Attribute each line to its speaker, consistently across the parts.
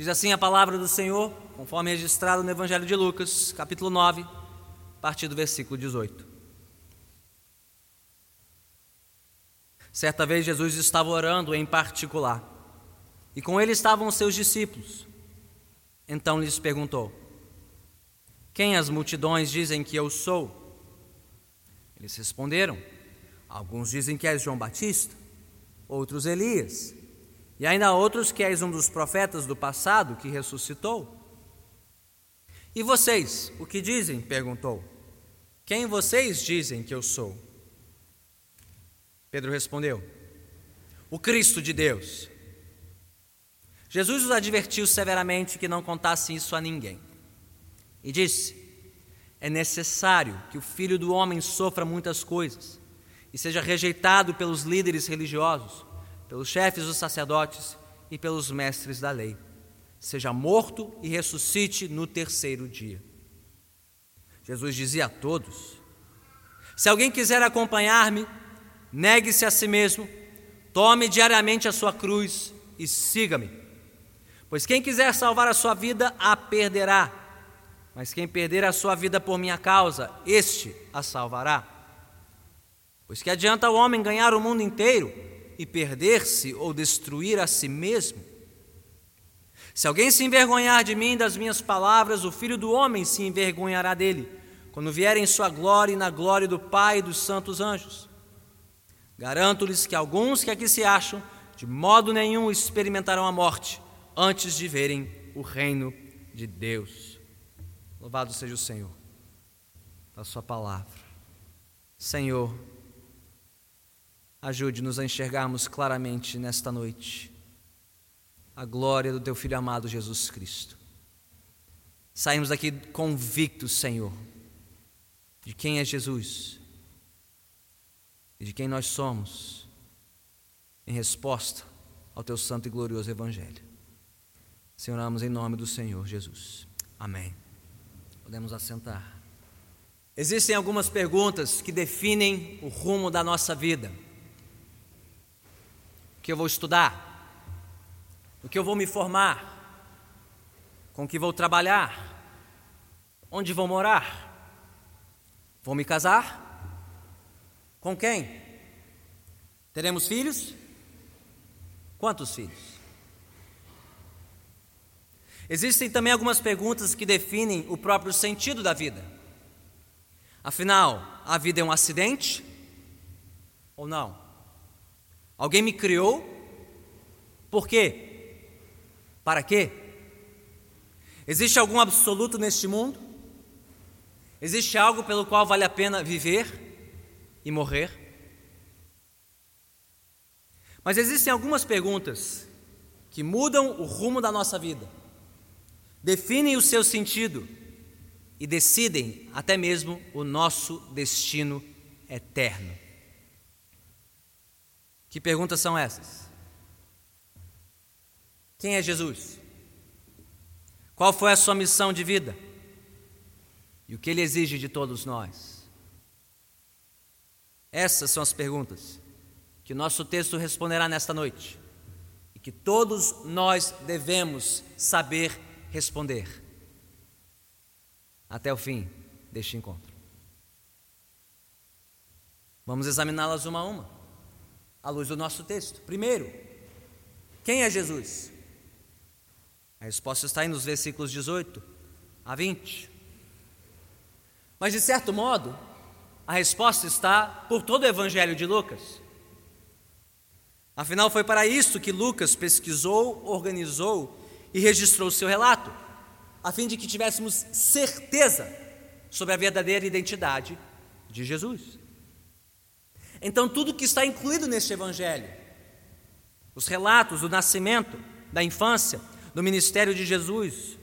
Speaker 1: Diz assim a palavra do Senhor, conforme registrado no Evangelho de Lucas, capítulo 9, a partir do versículo 18. Certa vez Jesus estava orando em particular, e com ele estavam os seus discípulos. Então lhes perguntou: Quem as multidões dizem que eu sou? Eles responderam: Alguns dizem que és João Batista, outros Elias e ainda outros que és um dos profetas do passado que ressuscitou. E vocês, o que dizem? perguntou. Quem vocês dizem que eu sou? Pedro respondeu: O Cristo de Deus. Jesus os advertiu severamente que não contassem isso a ninguém. E disse: É necessário que o filho do homem sofra muitas coisas e seja rejeitado pelos líderes religiosos pelos chefes dos sacerdotes e pelos mestres da lei. Seja morto e ressuscite no terceiro dia. Jesus dizia a todos: Se alguém quiser acompanhar-me, negue-se a si mesmo, tome diariamente a sua cruz e siga-me. Pois quem quiser salvar a sua vida, a perderá. Mas quem perder a sua vida por minha causa, este a salvará. Pois que adianta o homem ganhar o mundo inteiro e perder-se ou destruir a si mesmo? Se alguém se envergonhar de mim das minhas palavras, o filho do homem se envergonhará dele, quando vier em sua glória e na glória do Pai e dos santos anjos. Garanto-lhes que alguns que aqui se acham, de modo nenhum experimentarão a morte antes de verem o reino de Deus. Louvado seja o Senhor, a Sua palavra. Senhor, Ajude-nos a enxergarmos claramente nesta noite a glória do Teu Filho amado Jesus Cristo. Saímos daqui convictos, Senhor, de quem é Jesus e de quem nós somos, em resposta ao Teu santo e glorioso Evangelho. Senhor, oramos em nome do Senhor Jesus. Amém. Podemos assentar. Existem algumas perguntas que definem o rumo da nossa vida que eu vou estudar, no que eu vou me formar, com que vou trabalhar, onde vou morar, vou me casar, com quem? Teremos filhos? Quantos filhos? Existem também algumas perguntas que definem o próprio sentido da vida. Afinal, a vida é um acidente ou não? Alguém me criou? Por quê? Para quê? Existe algum absoluto neste mundo? Existe algo pelo qual vale a pena viver e morrer? Mas existem algumas perguntas que mudam o rumo da nossa vida, definem o seu sentido e decidem até mesmo o nosso destino eterno. Que perguntas são essas? Quem é Jesus? Qual foi a sua missão de vida? E o que ele exige de todos nós? Essas são as perguntas que o nosso texto responderá nesta noite e que todos nós devemos saber responder até o fim deste encontro. Vamos examiná-las uma a uma à luz do nosso texto. Primeiro, quem é Jesus? A resposta está aí nos versículos 18 a 20. Mas, de certo modo, a resposta está por todo o Evangelho de Lucas. Afinal, foi para isso que Lucas pesquisou, organizou e registrou seu relato, a fim de que tivéssemos certeza sobre a verdadeira identidade de Jesus. Então, tudo que está incluído neste Evangelho, os relatos do nascimento, da infância, do ministério de Jesus,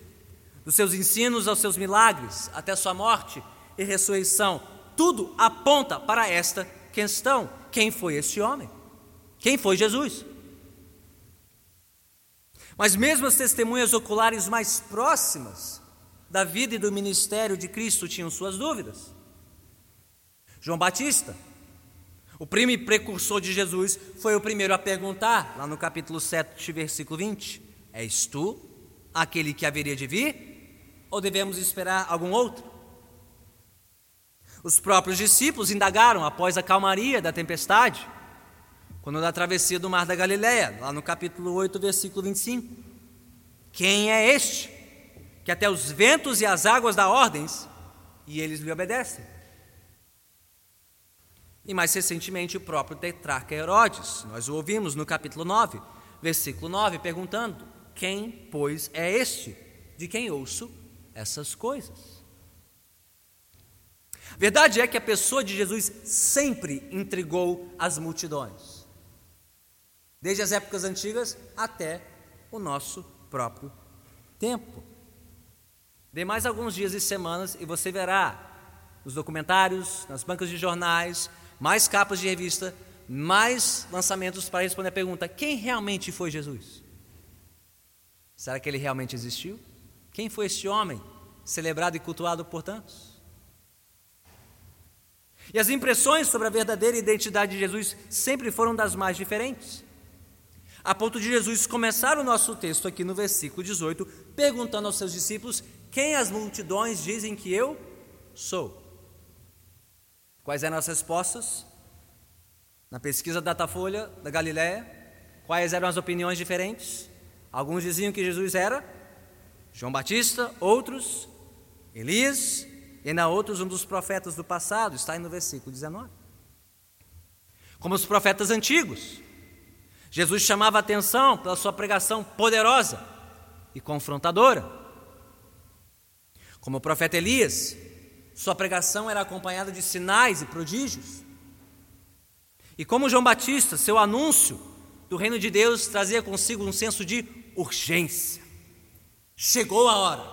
Speaker 1: dos seus ensinos aos seus milagres, até sua morte e ressurreição, tudo aponta para esta questão: quem foi este homem? Quem foi Jesus? Mas mesmo as testemunhas oculares mais próximas da vida e do ministério de Cristo tinham suas dúvidas. João Batista, o primo precursor de Jesus foi o primeiro a perguntar, lá no capítulo 7, versículo 20: És tu aquele que haveria de vir? Ou devemos esperar algum outro? Os próprios discípulos indagaram após a calmaria da tempestade, quando da travessia do mar da Galileia, lá no capítulo 8, versículo 25. Quem é este que até os ventos e as águas dá ordens e eles lhe obedecem? E mais recentemente o próprio tetrarca Herodes, nós o ouvimos no capítulo 9, versículo 9, perguntando: Quem, pois, é este de quem ouço essas coisas? Verdade é que a pessoa de Jesus sempre intrigou as multidões, desde as épocas antigas até o nosso próprio tempo. Dê mais alguns dias e semanas e você verá nos documentários, nas bancas de jornais, mais capas de revista, mais lançamentos para responder a pergunta: quem realmente foi Jesus? Será que ele realmente existiu? Quem foi este homem, celebrado e cultuado por tantos? E as impressões sobre a verdadeira identidade de Jesus sempre foram das mais diferentes. A ponto de Jesus começar o nosso texto aqui no versículo 18, perguntando aos seus discípulos: Quem as multidões dizem que eu sou? Quais eram as respostas? Na pesquisa Datafolha da Galiléia, quais eram as opiniões diferentes? Alguns diziam que Jesus era João Batista, outros Elias, e ainda outros um dos profetas do passado, está aí no versículo 19. Como os profetas antigos, Jesus chamava a atenção pela sua pregação poderosa e confrontadora. Como o profeta Elias, sua pregação era acompanhada de sinais e prodígios. E como João Batista, seu anúncio do reino de Deus trazia consigo um senso de urgência. Chegou a hora.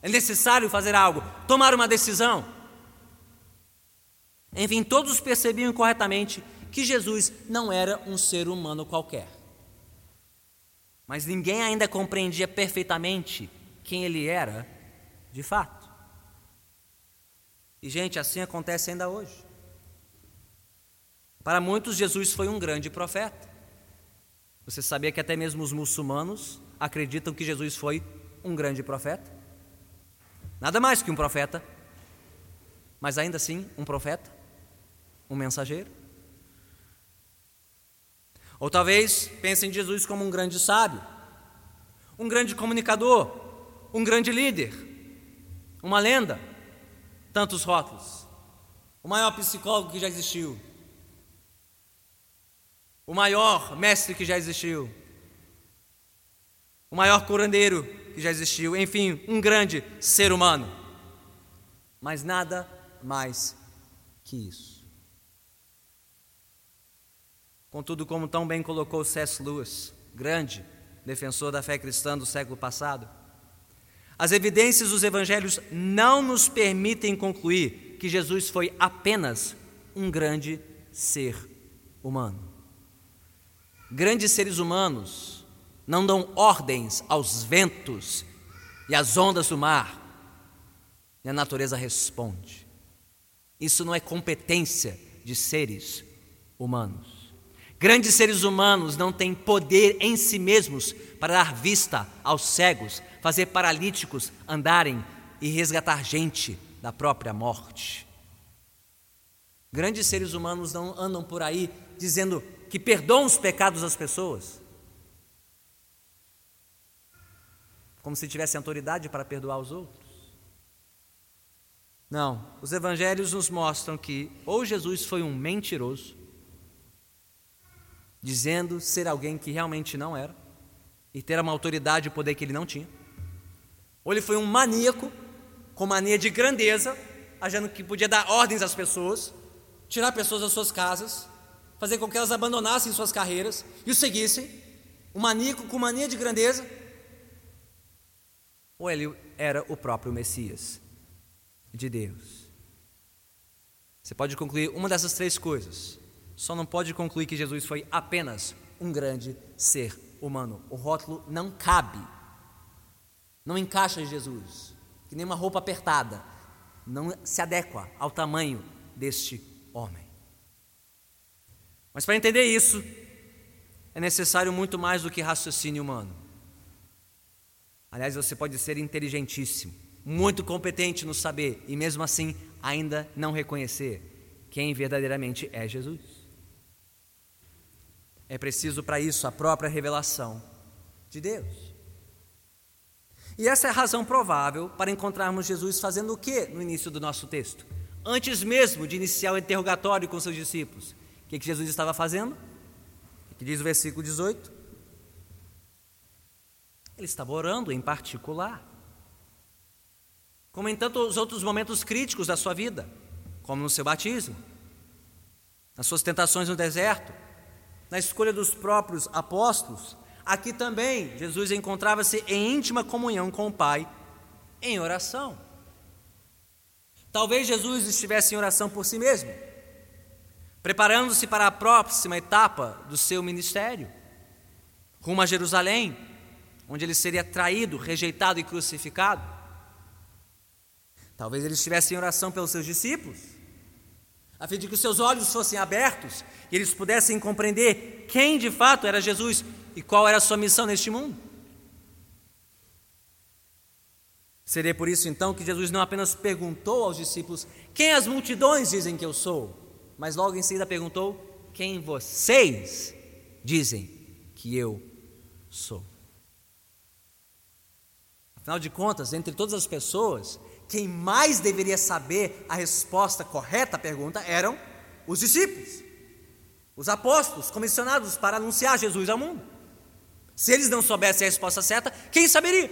Speaker 1: É necessário fazer algo, tomar uma decisão. Enfim, todos percebiam corretamente que Jesus não era um ser humano qualquer. Mas ninguém ainda compreendia perfeitamente quem ele era de fato. E, gente, assim acontece ainda hoje. Para muitos, Jesus foi um grande profeta. Você sabia que até mesmo os muçulmanos acreditam que Jesus foi um grande profeta? Nada mais que um profeta, mas ainda assim um profeta, um mensageiro. Ou talvez pensem em Jesus como um grande sábio, um grande comunicador, um grande líder, uma lenda tantos rótulos. O maior psicólogo que já existiu. O maior mestre que já existiu. O maior curandeiro que já existiu. Enfim, um grande ser humano. Mas nada mais que isso. Contudo, como tão bem colocou C.S. Lewis, grande defensor da fé cristã do século passado, as evidências dos evangelhos não nos permitem concluir que Jesus foi apenas um grande ser humano. Grandes seres humanos não dão ordens aos ventos e às ondas do mar, e a natureza responde. Isso não é competência de seres humanos. Grandes seres humanos não têm poder em si mesmos para dar vista aos cegos, fazer paralíticos andarem e resgatar gente da própria morte. Grandes seres humanos não andam por aí dizendo que perdoam os pecados das pessoas, como se tivessem autoridade para perdoar os outros. Não, os evangelhos nos mostram que ou Jesus foi um mentiroso, dizendo ser alguém que realmente não era e ter uma autoridade e poder que ele não tinha. Ou ele foi um maníaco com mania de grandeza, achando que podia dar ordens às pessoas, tirar pessoas das suas casas, fazer com que elas abandonassem suas carreiras e o seguissem. Um maníaco com mania de grandeza. Ou ele era o próprio Messias de Deus. Você pode concluir uma dessas três coisas só não pode concluir que Jesus foi apenas um grande ser humano. O rótulo não cabe, não encaixa em Jesus, que nem uma roupa apertada, não se adequa ao tamanho deste homem. Mas para entender isso, é necessário muito mais do que raciocínio humano. Aliás, você pode ser inteligentíssimo, muito competente no saber e mesmo assim ainda não reconhecer quem verdadeiramente é Jesus. É preciso para isso a própria revelação de Deus. E essa é a razão provável para encontrarmos Jesus fazendo o que no início do nosso texto? Antes mesmo de iniciar o interrogatório com seus discípulos, o que, que Jesus estava fazendo? O que diz o versículo 18? Ele estava orando em particular como em tantos outros momentos críticos da sua vida, como no seu batismo, nas suas tentações no deserto, na escolha dos próprios apóstolos. Aqui também Jesus encontrava-se em íntima comunhão com o Pai, em oração. Talvez Jesus estivesse em oração por si mesmo, preparando-se para a próxima etapa do seu ministério, rumo a Jerusalém, onde ele seria traído, rejeitado e crucificado. Talvez ele estivesse em oração pelos seus discípulos, a fim de que os seus olhos fossem abertos e eles pudessem compreender quem de fato era Jesus e qual era a sua missão neste mundo. Seria por isso então que Jesus não apenas perguntou aos discípulos: Quem as multidões dizem que eu sou? Mas logo em seguida perguntou: Quem vocês dizem que eu sou? Afinal de contas, entre todas as pessoas, quem mais deveria saber a resposta correta à pergunta eram os discípulos, os apóstolos comissionados para anunciar Jesus ao mundo. Se eles não soubessem a resposta certa, quem saberia?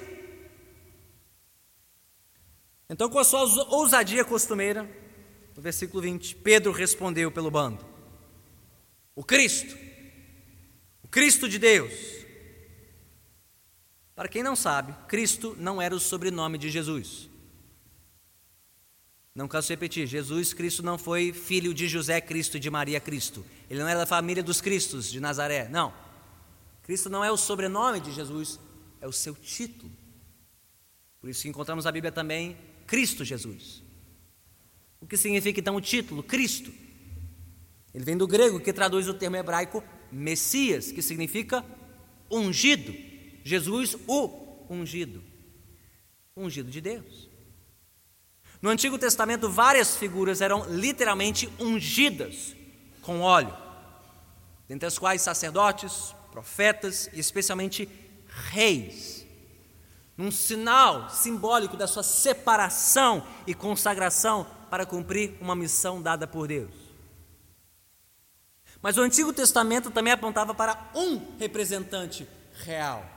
Speaker 1: Então, com a sua ousadia costumeira, no versículo 20, Pedro respondeu pelo bando: O Cristo, o Cristo de Deus. Para quem não sabe, Cristo não era o sobrenome de Jesus. Não canso de repetir: Jesus Cristo não foi filho de José Cristo e de Maria Cristo. Ele não era da família dos Cristos de Nazaré. Não. Cristo não é o sobrenome de Jesus, é o seu título. Por isso encontramos na Bíblia também Cristo Jesus. O que significa então o título? Cristo. Ele vem do grego que traduz o termo hebraico Messias, que significa ungido. Jesus, o ungido. Ungido de Deus. No Antigo Testamento, várias figuras eram literalmente ungidas com óleo, dentre as quais sacerdotes, profetas e especialmente reis, num sinal simbólico da sua separação e consagração para cumprir uma missão dada por Deus. Mas o Antigo Testamento também apontava para um representante real,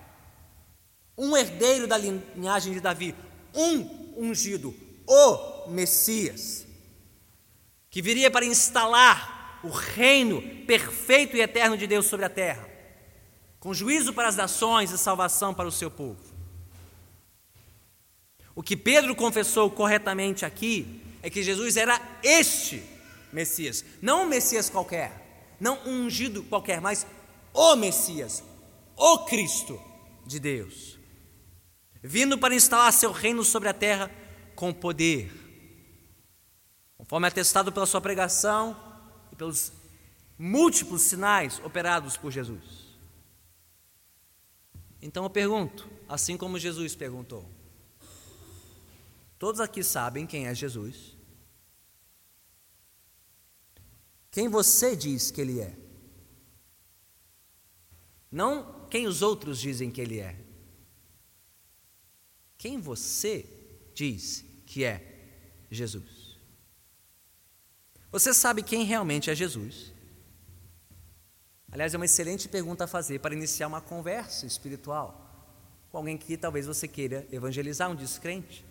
Speaker 1: um herdeiro da linhagem de Davi, um ungido, o Messias, que viria para instalar o reino perfeito e eterno de Deus sobre a terra, com juízo para as nações e salvação para o seu povo. O que Pedro confessou corretamente aqui é que Jesus era este Messias, não um Messias qualquer, não um ungido qualquer, mas o Messias, o Cristo de Deus, vindo para instalar seu reino sobre a terra com poder, conforme atestado pela sua pregação e pelos múltiplos sinais operados por Jesus. Então eu pergunto, assim como Jesus perguntou: todos aqui sabem quem é Jesus? Quem você diz que ele é? Não quem os outros dizem que ele é. Quem você diz que é Jesus. Você sabe quem realmente é Jesus? Aliás, é uma excelente pergunta a fazer para iniciar uma conversa espiritual com alguém que talvez você queira evangelizar, um descrente.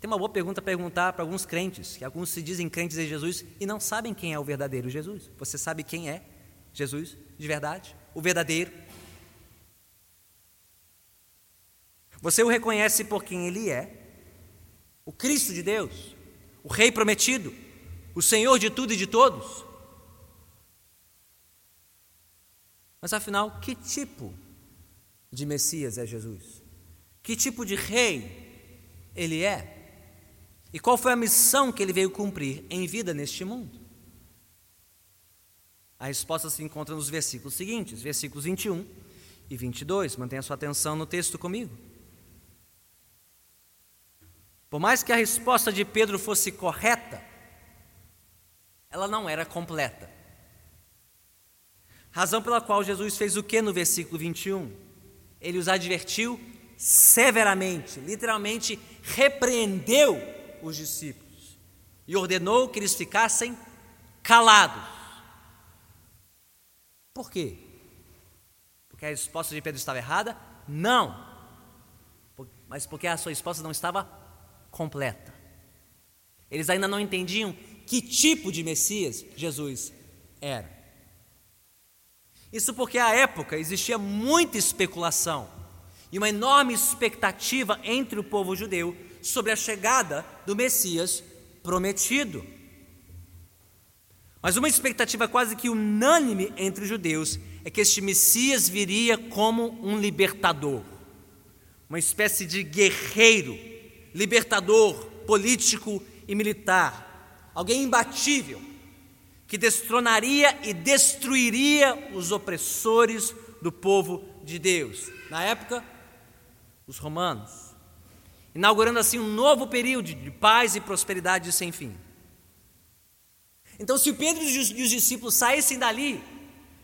Speaker 1: Tem uma boa pergunta a perguntar para alguns crentes, que alguns se dizem crentes em Jesus e não sabem quem é o verdadeiro Jesus. Você sabe quem é Jesus de verdade? O verdadeiro? Você o reconhece por quem ele é o Cristo de Deus, o Rei prometido, o Senhor de tudo e de todos. Mas afinal, que tipo de Messias é Jesus? Que tipo de rei ele é? E qual foi a missão que ele veio cumprir em vida neste mundo? A resposta se encontra nos versículos seguintes, versículos 21 e 22. Mantenha sua atenção no texto comigo. Por mais que a resposta de Pedro fosse correta, ela não era completa. Razão pela qual Jesus fez o que no versículo 21? Ele os advertiu severamente, literalmente repreendeu os discípulos e ordenou que eles ficassem calados. Por quê? Porque a resposta de Pedro estava errada? Não. Mas porque a sua resposta não estava completa. Eles ainda não entendiam que tipo de Messias Jesus era. Isso porque à época existia muita especulação e uma enorme expectativa entre o povo judeu sobre a chegada do Messias prometido. Mas uma expectativa quase que unânime entre os judeus é que este Messias viria como um libertador, uma espécie de guerreiro libertador político e militar, alguém imbatível, que destronaria e destruiria os opressores do povo de Deus. Na época, os romanos, inaugurando assim um novo período de paz e prosperidade sem fim. Então, se Pedro e os discípulos saíssem dali,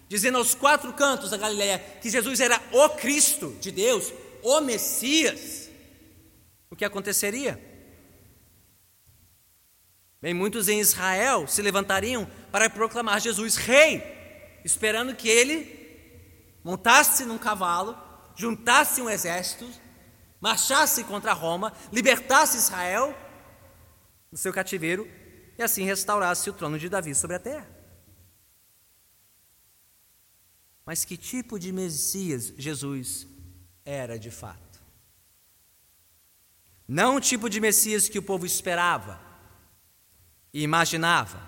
Speaker 1: dizendo aos quatro cantos da Galiléia que Jesus era o Cristo de Deus, o Messias, o que aconteceria? Bem, muitos em Israel se levantariam para proclamar Jesus rei, esperando que ele montasse num cavalo, juntasse um exército, marchasse contra Roma, libertasse Israel do seu cativeiro e assim restaurasse o trono de Davi sobre a terra. Mas que tipo de Messias Jesus era de fato? Não o tipo de Messias que o povo esperava e imaginava.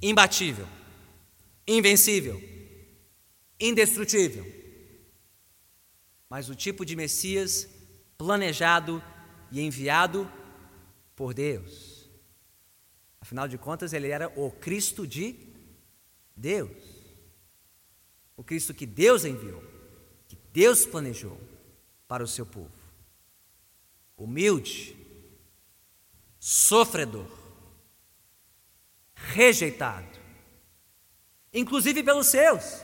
Speaker 1: Imbatível, invencível, indestrutível. Mas o tipo de Messias planejado e enviado por Deus. Afinal de contas, ele era o Cristo de Deus. O Cristo que Deus enviou, que Deus planejou para o seu povo humilde, sofredor, rejeitado, inclusive pelos seus.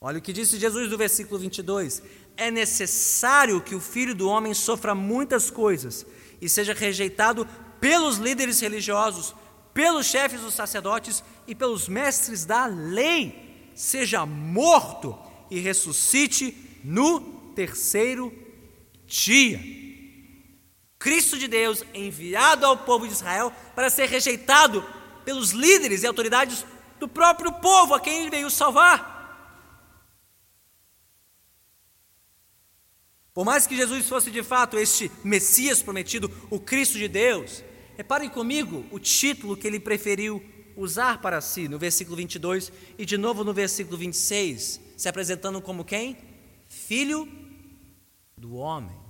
Speaker 1: Olha o que disse Jesus no versículo 22: É necessário que o filho do homem sofra muitas coisas e seja rejeitado pelos líderes religiosos, pelos chefes dos sacerdotes e pelos mestres da lei, seja morto e ressuscite no terceiro dia. Cristo de Deus enviado ao povo de Israel para ser rejeitado pelos líderes e autoridades do próprio povo a quem ele veio salvar. Por mais que Jesus fosse de fato este Messias prometido, o Cristo de Deus, reparem comigo o título que ele preferiu usar para si no versículo 22 e de novo no versículo 26, se apresentando como quem? Filho do homem.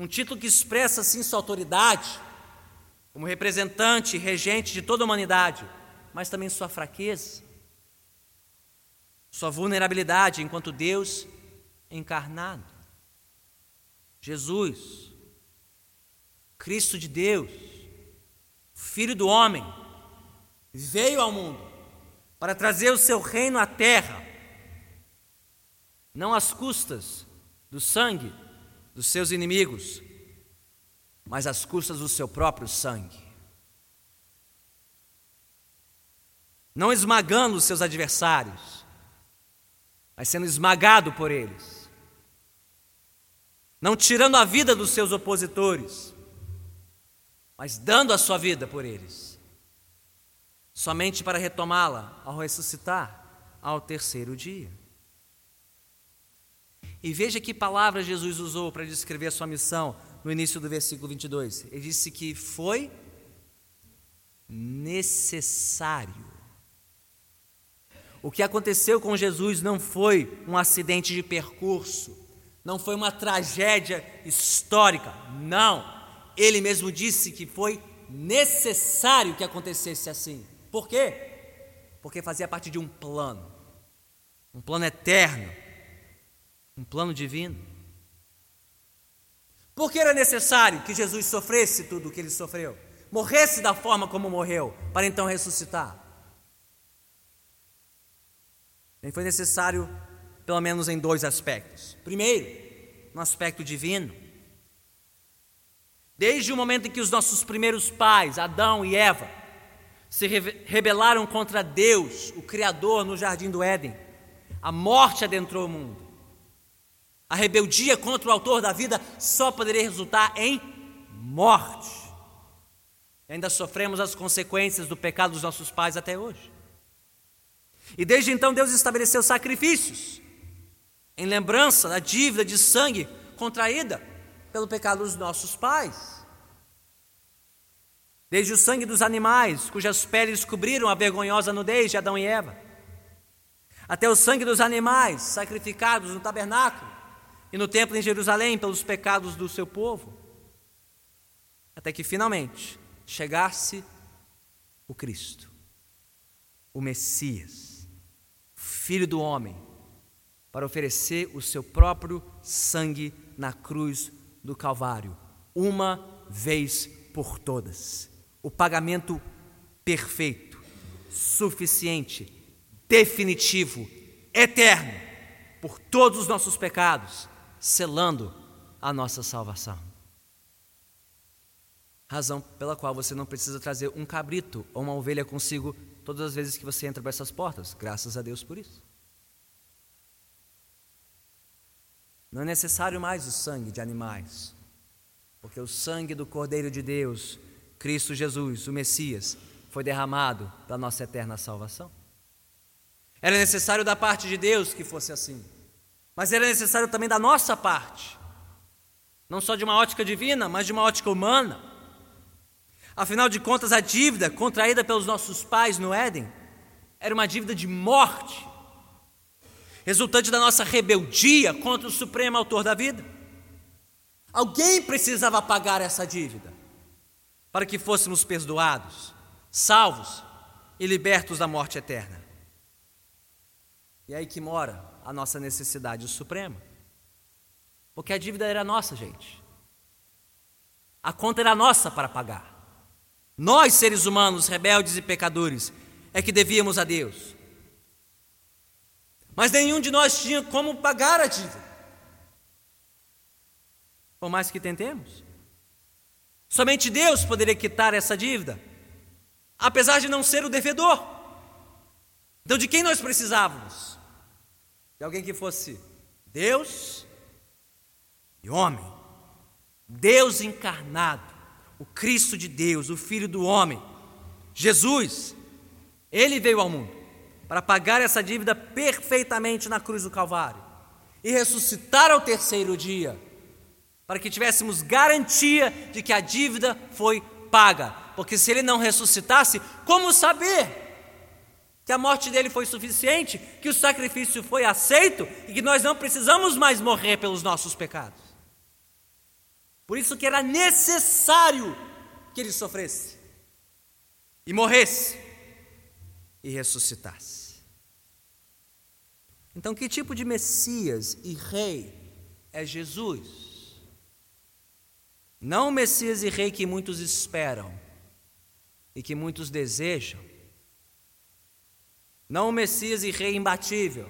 Speaker 1: Um título que expressa assim sua autoridade, como representante e regente de toda a humanidade, mas também sua fraqueza, sua vulnerabilidade enquanto Deus encarnado. Jesus, Cristo de Deus, Filho do homem, veio ao mundo para trazer o seu reino à terra, não às custas do sangue dos seus inimigos, mas às custas do seu próprio sangue. Não esmagando os seus adversários, mas sendo esmagado por eles. Não tirando a vida dos seus opositores, mas dando a sua vida por eles. Somente para retomá-la ao ressuscitar ao terceiro dia. E veja que palavra Jesus usou para descrever a sua missão no início do versículo 22. Ele disse que foi necessário. O que aconteceu com Jesus não foi um acidente de percurso, não foi uma tragédia histórica, não. Ele mesmo disse que foi necessário que acontecesse assim. Por quê? Porque fazia parte de um plano, um plano eterno, um plano divino. Por que era necessário que Jesus sofresse tudo o que ele sofreu? Morresse da forma como morreu, para então ressuscitar? Bem, foi necessário, pelo menos em dois aspectos. Primeiro, no aspecto divino. Desde o momento em que os nossos primeiros pais, Adão e Eva, se rebelaram contra Deus, o Criador, no jardim do Éden, a morte adentrou o mundo. A rebeldia contra o autor da vida só poderia resultar em morte. E ainda sofremos as consequências do pecado dos nossos pais até hoje. E desde então Deus estabeleceu sacrifícios em lembrança da dívida de sangue contraída pelo pecado dos nossos pais. Desde o sangue dos animais, cujas peles cobriram a vergonhosa nudez de Adão e Eva, até o sangue dos animais sacrificados no tabernáculo e no templo em Jerusalém pelos pecados do seu povo, até que finalmente chegasse o Cristo, o Messias, Filho do homem, para oferecer o seu próprio sangue na cruz do Calvário, uma vez por todas. O pagamento perfeito, suficiente, definitivo, eterno, por todos os nossos pecados, selando a nossa salvação. Razão pela qual você não precisa trazer um cabrito ou uma ovelha consigo todas as vezes que você entra por essas portas. Graças a Deus por isso. Não é necessário mais o sangue de animais, porque o sangue do Cordeiro de Deus, Cristo Jesus, o Messias, foi derramado para nossa eterna salvação. Era necessário da parte de Deus que fosse assim, mas era necessário também da nossa parte, não só de uma ótica divina, mas de uma ótica humana. Afinal de contas, a dívida contraída pelos nossos pais no Éden era uma dívida de morte resultante da nossa rebeldia contra o supremo autor da vida. Alguém precisava pagar essa dívida para que fôssemos perdoados, salvos e libertos da morte eterna. E é aí que mora a nossa necessidade suprema. Porque a dívida era nossa, gente. A conta era nossa para pagar. Nós, seres humanos, rebeldes e pecadores, é que devíamos a Deus. Mas nenhum de nós tinha como pagar a dívida. Por mais que tentemos. Somente Deus poderia quitar essa dívida, apesar de não ser o devedor. Então, de quem nós precisávamos? De alguém que fosse Deus e homem. Deus encarnado, o Cristo de Deus, o Filho do homem. Jesus, ele veio ao mundo para pagar essa dívida perfeitamente na cruz do Calvário e ressuscitar ao terceiro dia, para que tivéssemos garantia de que a dívida foi paga. Porque se ele não ressuscitasse, como saber que a morte dele foi suficiente, que o sacrifício foi aceito e que nós não precisamos mais morrer pelos nossos pecados? Por isso que era necessário que ele sofresse e morresse e ressuscitasse. Então, que tipo de Messias e Rei é Jesus? Não o Messias e Rei que muitos esperam e que muitos desejam. Não o Messias e Rei imbatível,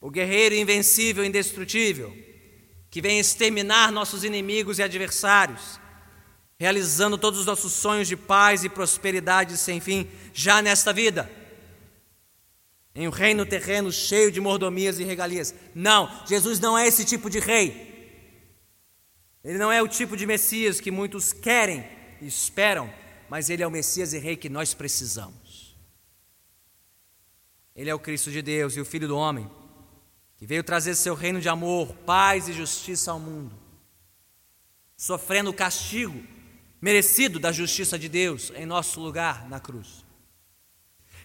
Speaker 1: o guerreiro invencível, indestrutível, que vem exterminar nossos inimigos e adversários, realizando todos os nossos sonhos de paz e prosperidade sem fim já nesta vida em um reino terreno cheio de mordomias e regalias. Não, Jesus não é esse tipo de rei. Ele não é o tipo de Messias que muitos querem e esperam, mas ele é o Messias e rei que nós precisamos. Ele é o Cristo de Deus e o Filho do homem, que veio trazer seu reino de amor, paz e justiça ao mundo, sofrendo o castigo merecido da justiça de Deus em nosso lugar na cruz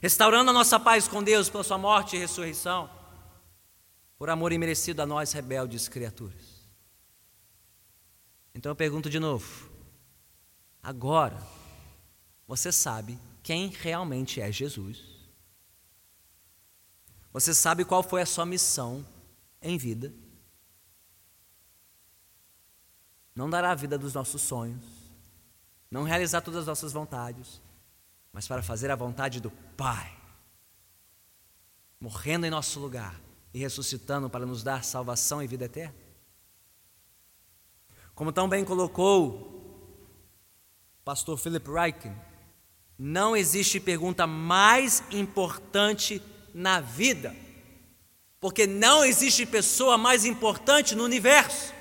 Speaker 1: restaurando a nossa paz com Deus pela sua morte e ressurreição, por amor imerecido a nós, rebeldes criaturas. Então eu pergunto de novo: agora você sabe quem realmente é Jesus? Você sabe qual foi a sua missão em vida? Não dar a vida dos nossos sonhos, não realizar todas as nossas vontades, mas para fazer a vontade do Pai, morrendo em nosso lugar e ressuscitando para nos dar salvação e vida eterna. Como tão bem colocou o pastor Philip Ryken, não existe pergunta mais importante na vida, porque não existe pessoa mais importante no universo.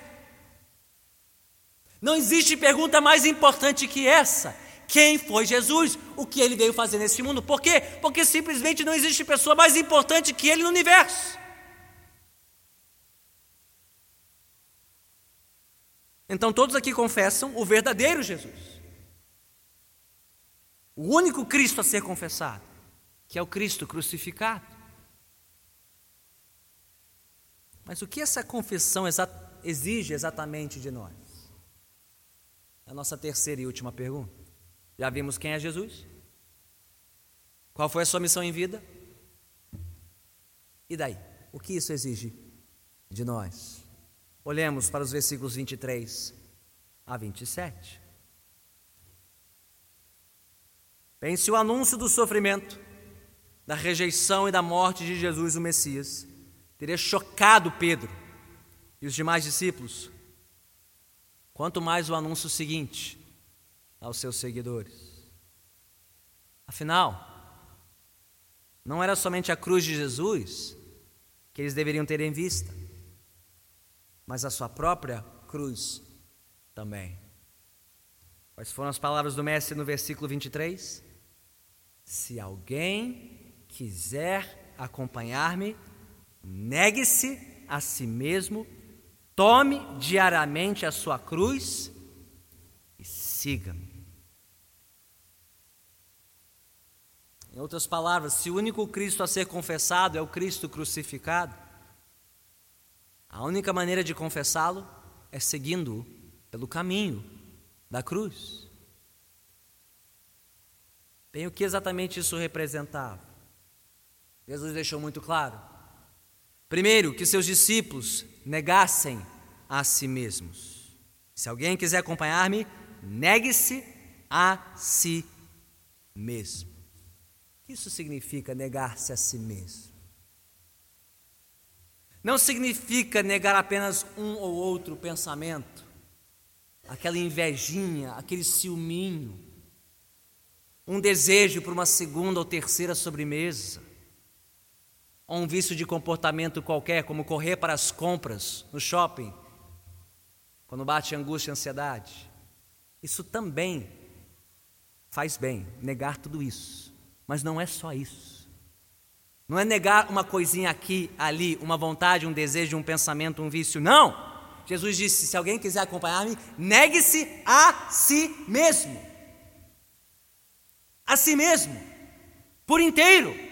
Speaker 1: Não existe pergunta mais importante que essa. Quem foi Jesus? O que ele veio fazer nesse mundo? Por quê? Porque simplesmente não existe pessoa mais importante que ele no universo. Então todos aqui confessam o verdadeiro Jesus. O único Cristo a ser confessado, que é o Cristo crucificado. Mas o que essa confissão exige exatamente de nós? É a nossa terceira e última pergunta. Já vimos quem é Jesus? Qual foi a sua missão em vida? E daí? O que isso exige de nós? Olhemos para os versículos 23 a 27. Pense o anúncio do sofrimento, da rejeição e da morte de Jesus, o Messias, teria chocado Pedro e os demais discípulos. Quanto mais o anúncio seguinte aos seus seguidores. Afinal, não era somente a cruz de Jesus que eles deveriam ter em vista, mas a sua própria cruz também. Quais foram as palavras do Mestre no versículo 23? Se alguém quiser acompanhar-me, negue-se a si mesmo, tome diariamente a sua cruz e siga-me. Em outras palavras, se o único Cristo a ser confessado é o Cristo crucificado, a única maneira de confessá-lo é seguindo-o pelo caminho da cruz. Bem, o que exatamente isso representava? Jesus deixou muito claro. Primeiro, que seus discípulos negassem a si mesmos. Se alguém quiser acompanhar-me, negue-se a si mesmo. O que isso significa negar-se a si mesmo? Não significa negar apenas um ou outro pensamento, aquela invejinha, aquele ciúminho, um desejo por uma segunda ou terceira sobremesa, ou um vício de comportamento qualquer, como correr para as compras no shopping, quando bate angústia e ansiedade. Isso também faz bem, negar tudo isso, mas não é só isso. Não é negar uma coisinha aqui, ali, uma vontade, um desejo, um pensamento, um vício. Não! Jesus disse: se alguém quiser acompanhar-me, negue-se a si mesmo. A si mesmo. Por inteiro.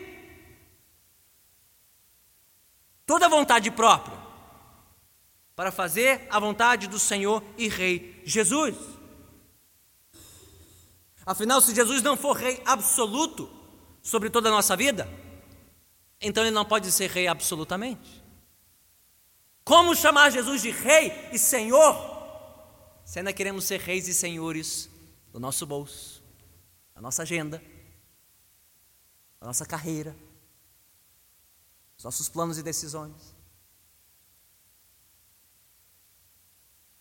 Speaker 1: Toda vontade própria. Para fazer a vontade do Senhor e Rei Jesus. Afinal, se Jesus não for Rei absoluto sobre toda a nossa vida, então ele não pode ser rei absolutamente. Como chamar Jesus de rei e senhor? Se ainda queremos ser reis e senhores do nosso bolso, da nossa agenda, da nossa carreira, dos nossos planos e decisões.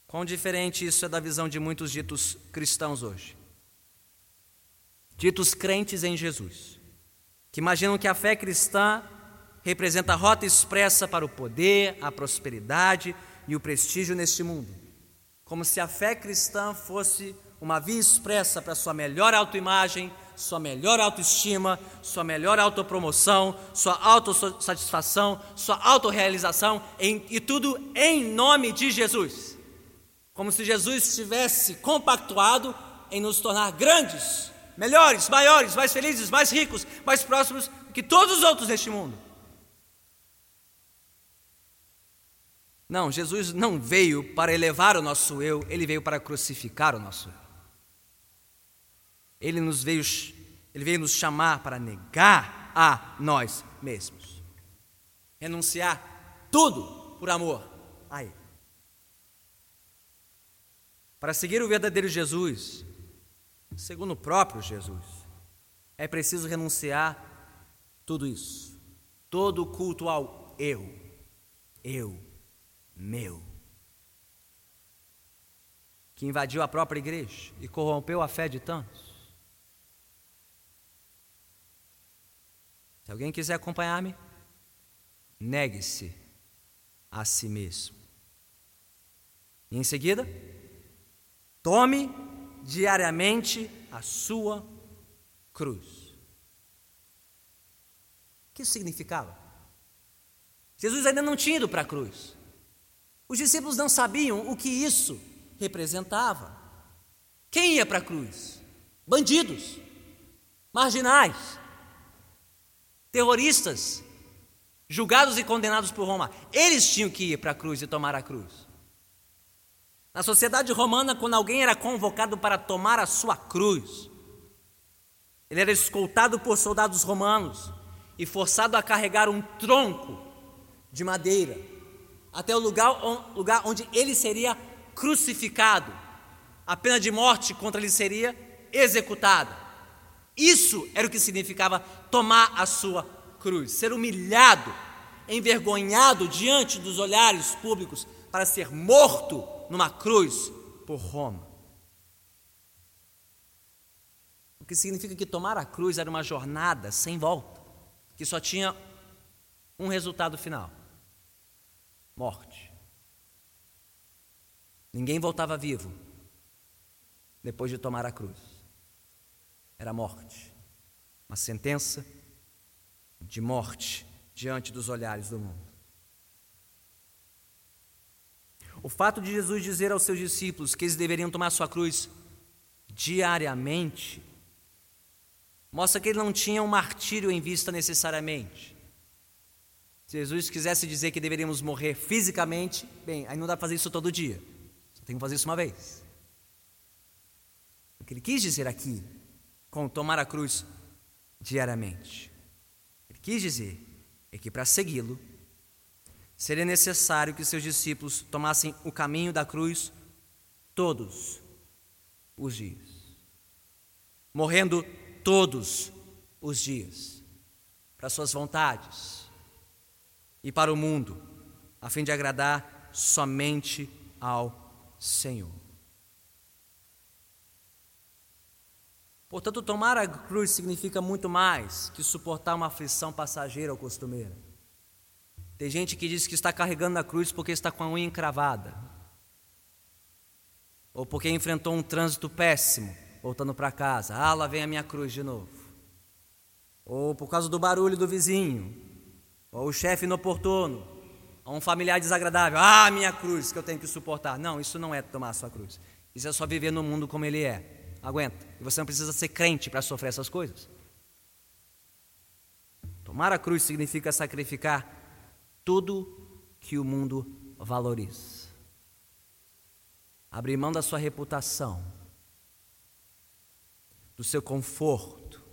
Speaker 1: Quão diferente isso é da visão de muitos ditos cristãos hoje. Ditos crentes em Jesus que imaginam que a fé cristã representa a rota expressa para o poder, a prosperidade e o prestígio neste mundo. Como se a fé cristã fosse uma via expressa para sua melhor autoimagem, sua melhor autoestima, sua melhor autopromoção, sua autossatisfação, sua autorrealização e tudo em nome de Jesus. Como se Jesus estivesse compactuado em nos tornar grandes, melhores, maiores, mais felizes, mais ricos, mais próximos que todos os outros deste mundo. Não, Jesus não veio para elevar o nosso eu, ele veio para crucificar o nosso eu. Ele nos veio, ele veio nos chamar para negar a nós mesmos. Renunciar tudo por amor a Ele. Para seguir o verdadeiro Jesus, segundo o próprio Jesus, é preciso renunciar tudo isso, todo o culto ao eu, eu, meu, que invadiu a própria igreja e corrompeu a fé de tantos. Se alguém quiser acompanhar-me, negue-se a si mesmo. E em seguida, tome diariamente a sua cruz. O que isso significava? Jesus ainda não tinha ido para a cruz. Os discípulos não sabiam o que isso representava. Quem ia para a cruz? Bandidos, marginais, terroristas, julgados e condenados por Roma. Eles tinham que ir para a cruz e tomar a cruz. Na sociedade romana, quando alguém era convocado para tomar a sua cruz, ele era escoltado por soldados romanos e forçado a carregar um tronco de madeira até o lugar, lugar onde ele seria crucificado. A pena de morte contra ele seria executada. Isso era o que significava tomar a sua cruz, ser humilhado, envergonhado diante dos olhares públicos para ser morto numa cruz por Roma. O que significa que tomar a cruz era uma jornada sem volta, que só tinha um resultado final: morte. Ninguém voltava vivo depois de tomar a cruz. Era morte. Uma sentença de morte diante dos olhares do mundo. O fato de Jesus dizer aos seus discípulos que eles deveriam tomar sua cruz diariamente mostra que ele não tinha um martírio em vista necessariamente. Se Jesus quisesse dizer que deveríamos morrer fisicamente, bem, aí não dá para fazer isso todo dia. Só tem que fazer isso uma vez. O que ele quis dizer aqui, com tomar a cruz diariamente, quis dizer é que para segui-lo, seria necessário que seus discípulos tomassem o caminho da cruz todos os dias, morrendo todos os dias, para suas vontades e para o mundo, a fim de agradar somente ao Senhor. Portanto, tomar a cruz significa muito mais que suportar uma aflição passageira ou costumeira. Tem gente que diz que está carregando a cruz porque está com a unha encravada, ou porque enfrentou um trânsito péssimo, voltando para casa. Ah, lá vem a minha cruz de novo. Ou por causa do barulho do vizinho, ou o chefe inoportuno, ou um familiar desagradável. Ah, minha cruz que eu tenho que suportar. Não, isso não é tomar a sua cruz. Isso é só viver no mundo como ele é. Aguenta. E você não precisa ser crente para sofrer essas coisas. Tomar a cruz significa sacrificar tudo que o mundo valoriza. Abrir mão da sua reputação, do seu conforto,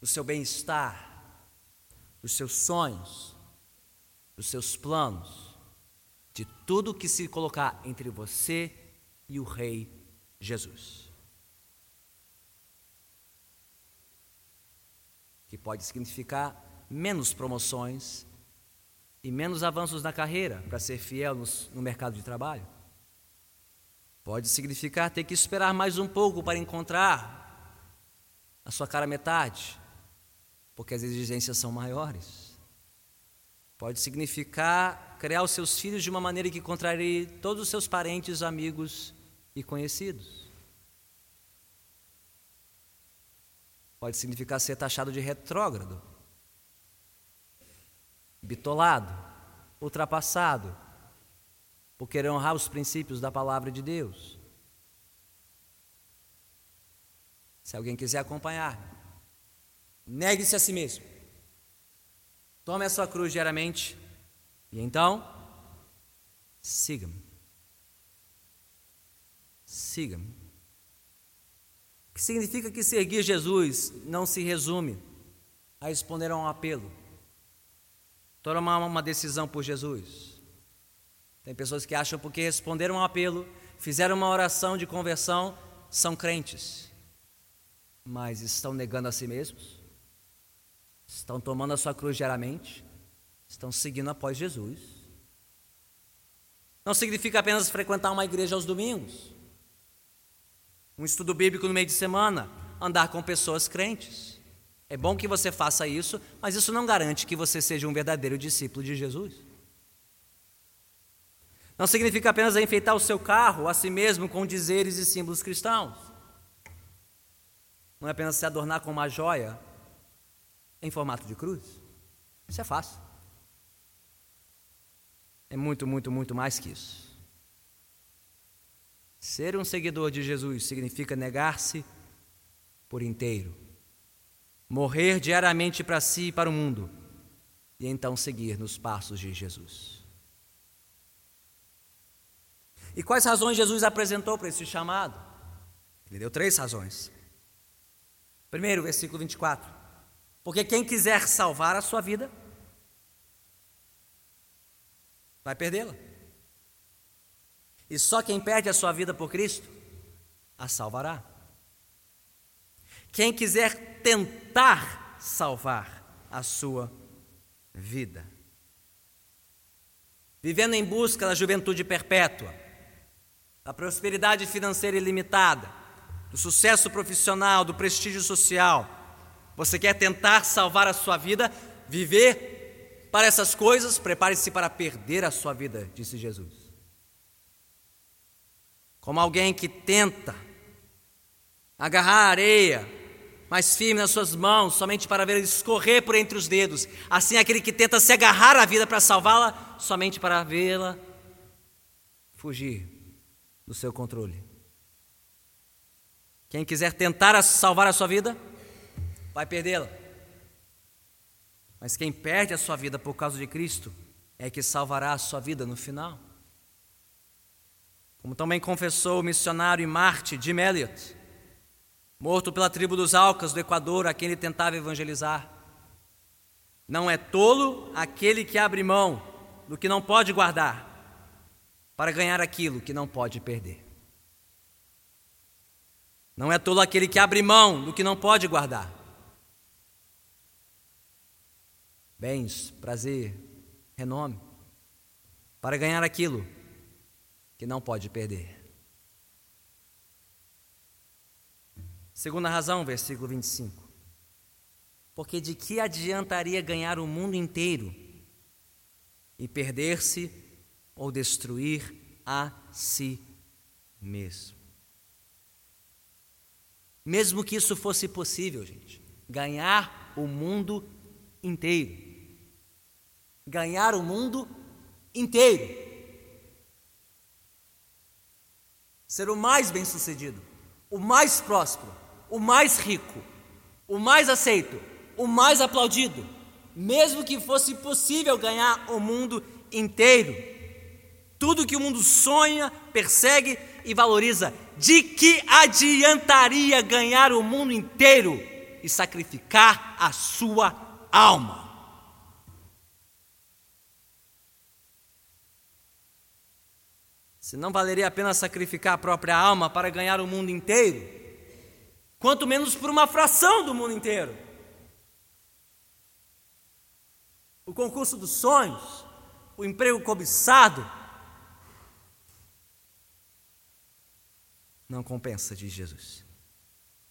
Speaker 1: do seu bem-estar, dos seus sonhos, dos seus planos, de tudo que se colocar entre você e o Rei Jesus. Que pode significar menos promoções e menos avanços na carreira para ser fiel no, no mercado de trabalho. Pode significar ter que esperar mais um pouco para encontrar a sua cara metade, porque as exigências são maiores. Pode significar criar os seus filhos de uma maneira que contrarie todos os seus parentes, amigos e conhecidos. Pode significar ser taxado de retrógrado, bitolado, ultrapassado, por querer honrar os princípios da palavra de Deus. Se alguém quiser acompanhar, negue-se a si mesmo. Tome a sua cruz diariamente e então siga-me. Siga-me que significa que seguir Jesus não se resume a responder a um apelo. tomar uma decisão por Jesus. Tem pessoas que acham porque responderam um apelo, fizeram uma oração de conversão, são crentes, mas estão negando a si mesmos, estão tomando a sua cruz diariamente, estão seguindo após Jesus. Não significa apenas frequentar uma igreja aos domingos, um estudo bíblico no meio de semana, andar com pessoas crentes. É bom que você faça isso, mas isso não garante que você seja um verdadeiro discípulo de Jesus. Não significa apenas enfeitar o seu carro a si mesmo com dizeres e símbolos cristãos. Não é apenas se adornar com uma joia em formato de cruz. Isso é fácil. É muito, muito, muito mais que isso. Ser um seguidor de Jesus significa negar-se por inteiro, morrer diariamente para si e para o mundo, e então seguir nos passos de Jesus. E quais razões Jesus apresentou para esse chamado? Ele deu três razões. Primeiro, versículo 24: Porque quem quiser salvar a sua vida, vai perdê-la. E só quem perde a sua vida por Cristo, a salvará. Quem quiser tentar salvar a sua vida, vivendo em busca da juventude perpétua, da prosperidade financeira ilimitada, do sucesso profissional, do prestígio social, você quer tentar salvar a sua vida, viver para essas coisas, prepare-se para perder a sua vida, disse Jesus. Como alguém que tenta agarrar a areia mais firme nas suas mãos, somente para ver escorrer por entre os dedos. Assim, aquele que tenta se agarrar à vida para salvá-la, somente para vê-la fugir do seu controle. Quem quiser tentar salvar a sua vida, vai perdê-la. Mas quem perde a sua vida por causa de Cristo é que salvará a sua vida no final. Como também confessou o missionário e Marte Jim Elliot, morto pela tribo dos Alcas do Equador, a quem ele tentava evangelizar. Não é tolo aquele que abre mão do que não pode guardar para ganhar aquilo que não pode perder. Não é tolo aquele que abre mão do que não pode guardar. Bens, prazer, renome, para ganhar aquilo que não pode perder. Segunda razão, versículo 25. Porque de que adiantaria ganhar o mundo inteiro e perder-se ou destruir a si mesmo? Mesmo que isso fosse possível, gente, ganhar o mundo inteiro. Ganhar o mundo inteiro. Ser o mais bem-sucedido, o mais próspero, o mais rico, o mais aceito, o mais aplaudido, mesmo que fosse possível ganhar o mundo inteiro. Tudo que o mundo sonha, persegue e valoriza, de que adiantaria ganhar o mundo inteiro e sacrificar a sua alma? Se não valeria a pena sacrificar a própria alma para ganhar o mundo inteiro, quanto menos por uma fração do mundo inteiro. O concurso dos sonhos, o emprego cobiçado, não compensa, diz Jesus.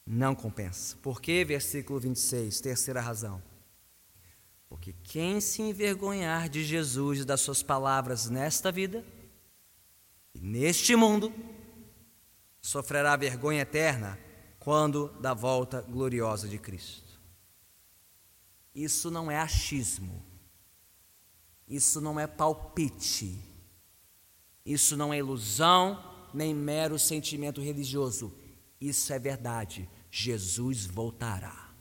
Speaker 1: Não compensa. Por que? Versículo 26, terceira razão. Porque quem se envergonhar de Jesus e das suas palavras nesta vida neste mundo, sofrerá vergonha eterna quando da volta gloriosa de Cristo. Isso não é achismo, isso não é palpite, isso não é ilusão, nem mero sentimento religioso, isso é verdade. Jesus voltará.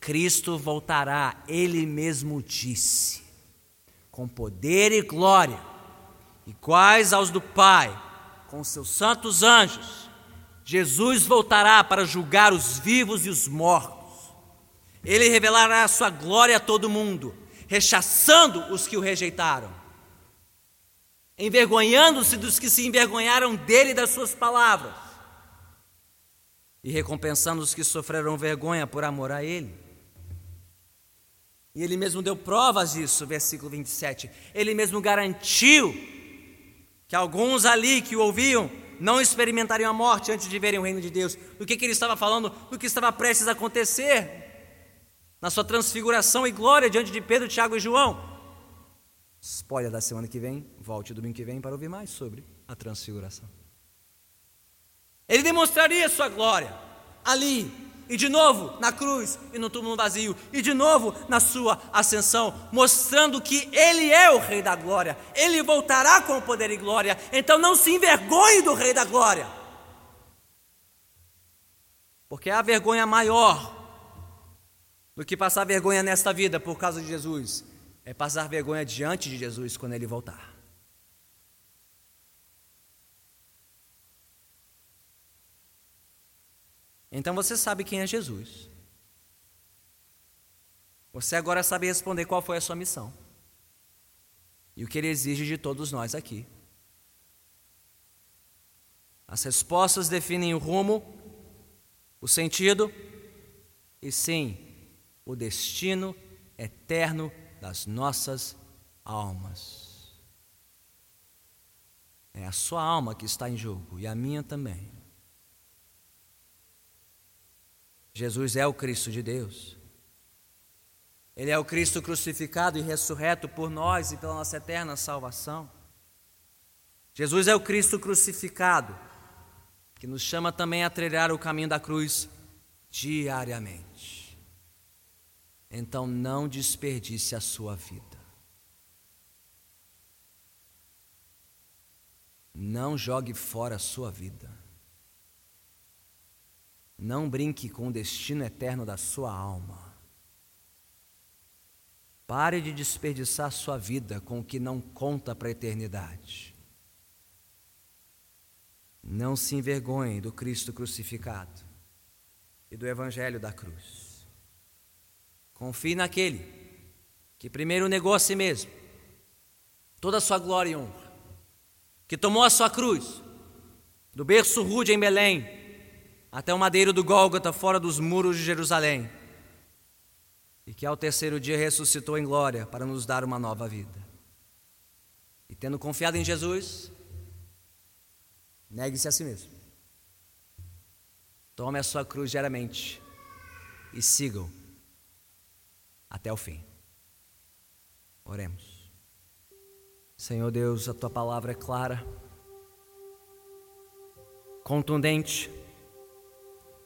Speaker 1: Cristo voltará, Ele mesmo disse, com poder e glória, iguais aos do Pai, com seus santos anjos Jesus voltará para julgar os vivos e os mortos. Ele revelará a sua glória a todo mundo, rechaçando os que o rejeitaram, envergonhando-se dos que se envergonharam dele e das suas palavras, e recompensando os que sofreram vergonha por amor a ele. E ele mesmo deu provas disso, versículo 27. Ele mesmo garantiu que alguns ali que o ouviam não experimentariam a morte antes de verem o reino de Deus. Do que, que ele estava falando? Do que estava prestes a acontecer na sua transfiguração e glória diante de Pedro, Tiago e João. Spoiler da semana que vem, volte domingo que vem para ouvir mais sobre a transfiguração. Ele demonstraria sua glória ali, e de novo na cruz e no túmulo vazio, e de novo na sua ascensão, mostrando que Ele é o Rei da glória, Ele voltará com poder e glória, então não se envergonhe do Rei da glória, porque a vergonha maior do que passar vergonha nesta vida por causa de Jesus. É passar vergonha diante de Jesus quando Ele voltar. Então você sabe quem é Jesus. Você agora sabe responder qual foi a sua missão. E o que ele exige de todos nós aqui. As respostas definem o rumo, o sentido e sim, o destino eterno das nossas almas. É a sua alma que está em jogo e a minha também. Jesus é o Cristo de Deus. Ele é o Cristo crucificado e ressurreto por nós e pela nossa eterna salvação. Jesus é o Cristo crucificado, que nos chama também a trilhar o caminho da cruz diariamente. Então não desperdice a sua vida. Não jogue fora a sua vida. Não brinque com o destino eterno da sua alma. Pare de desperdiçar sua vida com o que não conta para a eternidade. Não se envergonhe do Cristo crucificado e do Evangelho da cruz. Confie naquele que primeiro negou a si mesmo, toda a sua glória e honra, que tomou a sua cruz, do berço rude em Belém, até o madeiro do Gólgota, fora dos muros de Jerusalém, e que ao terceiro dia ressuscitou em glória para nos dar uma nova vida. E tendo confiado em Jesus, negue-se a si mesmo. Tome a sua cruz diariamente e sigam até o fim. Oremos. Senhor Deus, a tua palavra é clara, contundente,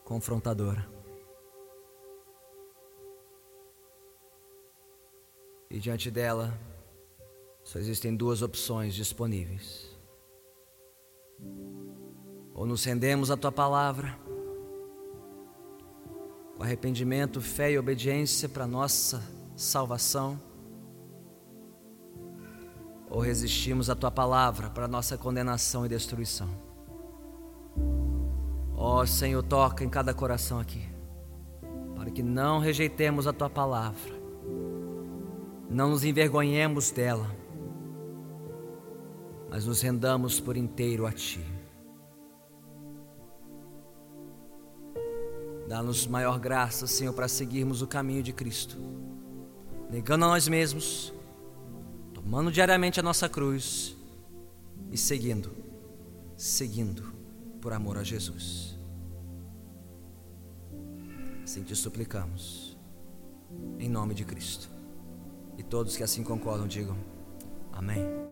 Speaker 1: confrontadora. E diante dela, só existem duas opções disponíveis. Ou nos rendemos à tua palavra, com arrependimento, fé e obediência para nossa salvação, ou resistimos à tua palavra para nossa condenação e destruição. Ó oh, Senhor, toca em cada coração aqui, para que não rejeitemos a tua palavra, não nos envergonhemos dela, mas nos rendamos por inteiro a ti. Dá-nos maior graça, Senhor, para seguirmos o caminho de Cristo, negando a nós mesmos, tomando diariamente a nossa cruz e seguindo, seguindo por amor a Jesus. Assim te suplicamos, em nome de Cristo. E todos que assim concordam digam: Amém.